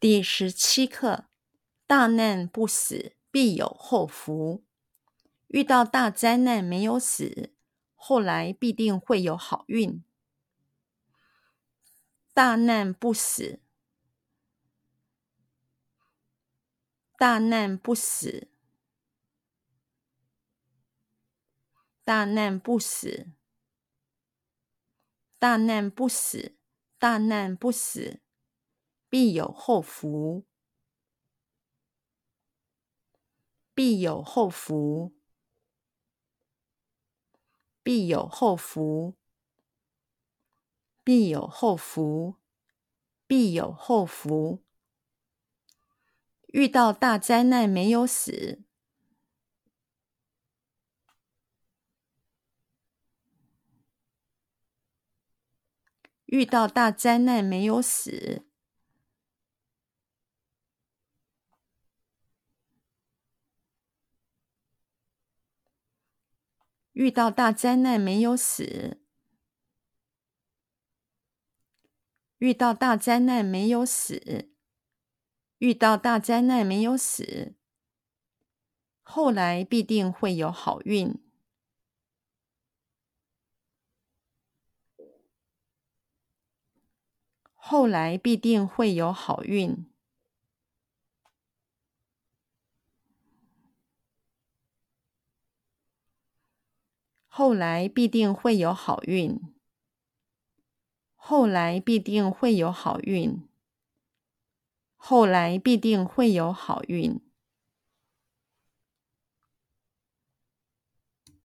第十七课：大难不死，必有后福。遇到大灾难没有死，后来必定会有好运。大难不死，大难不死，大难不死，大难不死，大难不死。必有后福，必有后福，必有后福，必有后福，必有后福。遇到大灾难没有死，遇到大灾难没有死。遇到大灾难没有死，遇到大灾难没有死，遇到大灾难没有死，后来必定会有好运，后来必定会有好运。后来必定会有好运，后来必定会有好运，后来必定会有好运。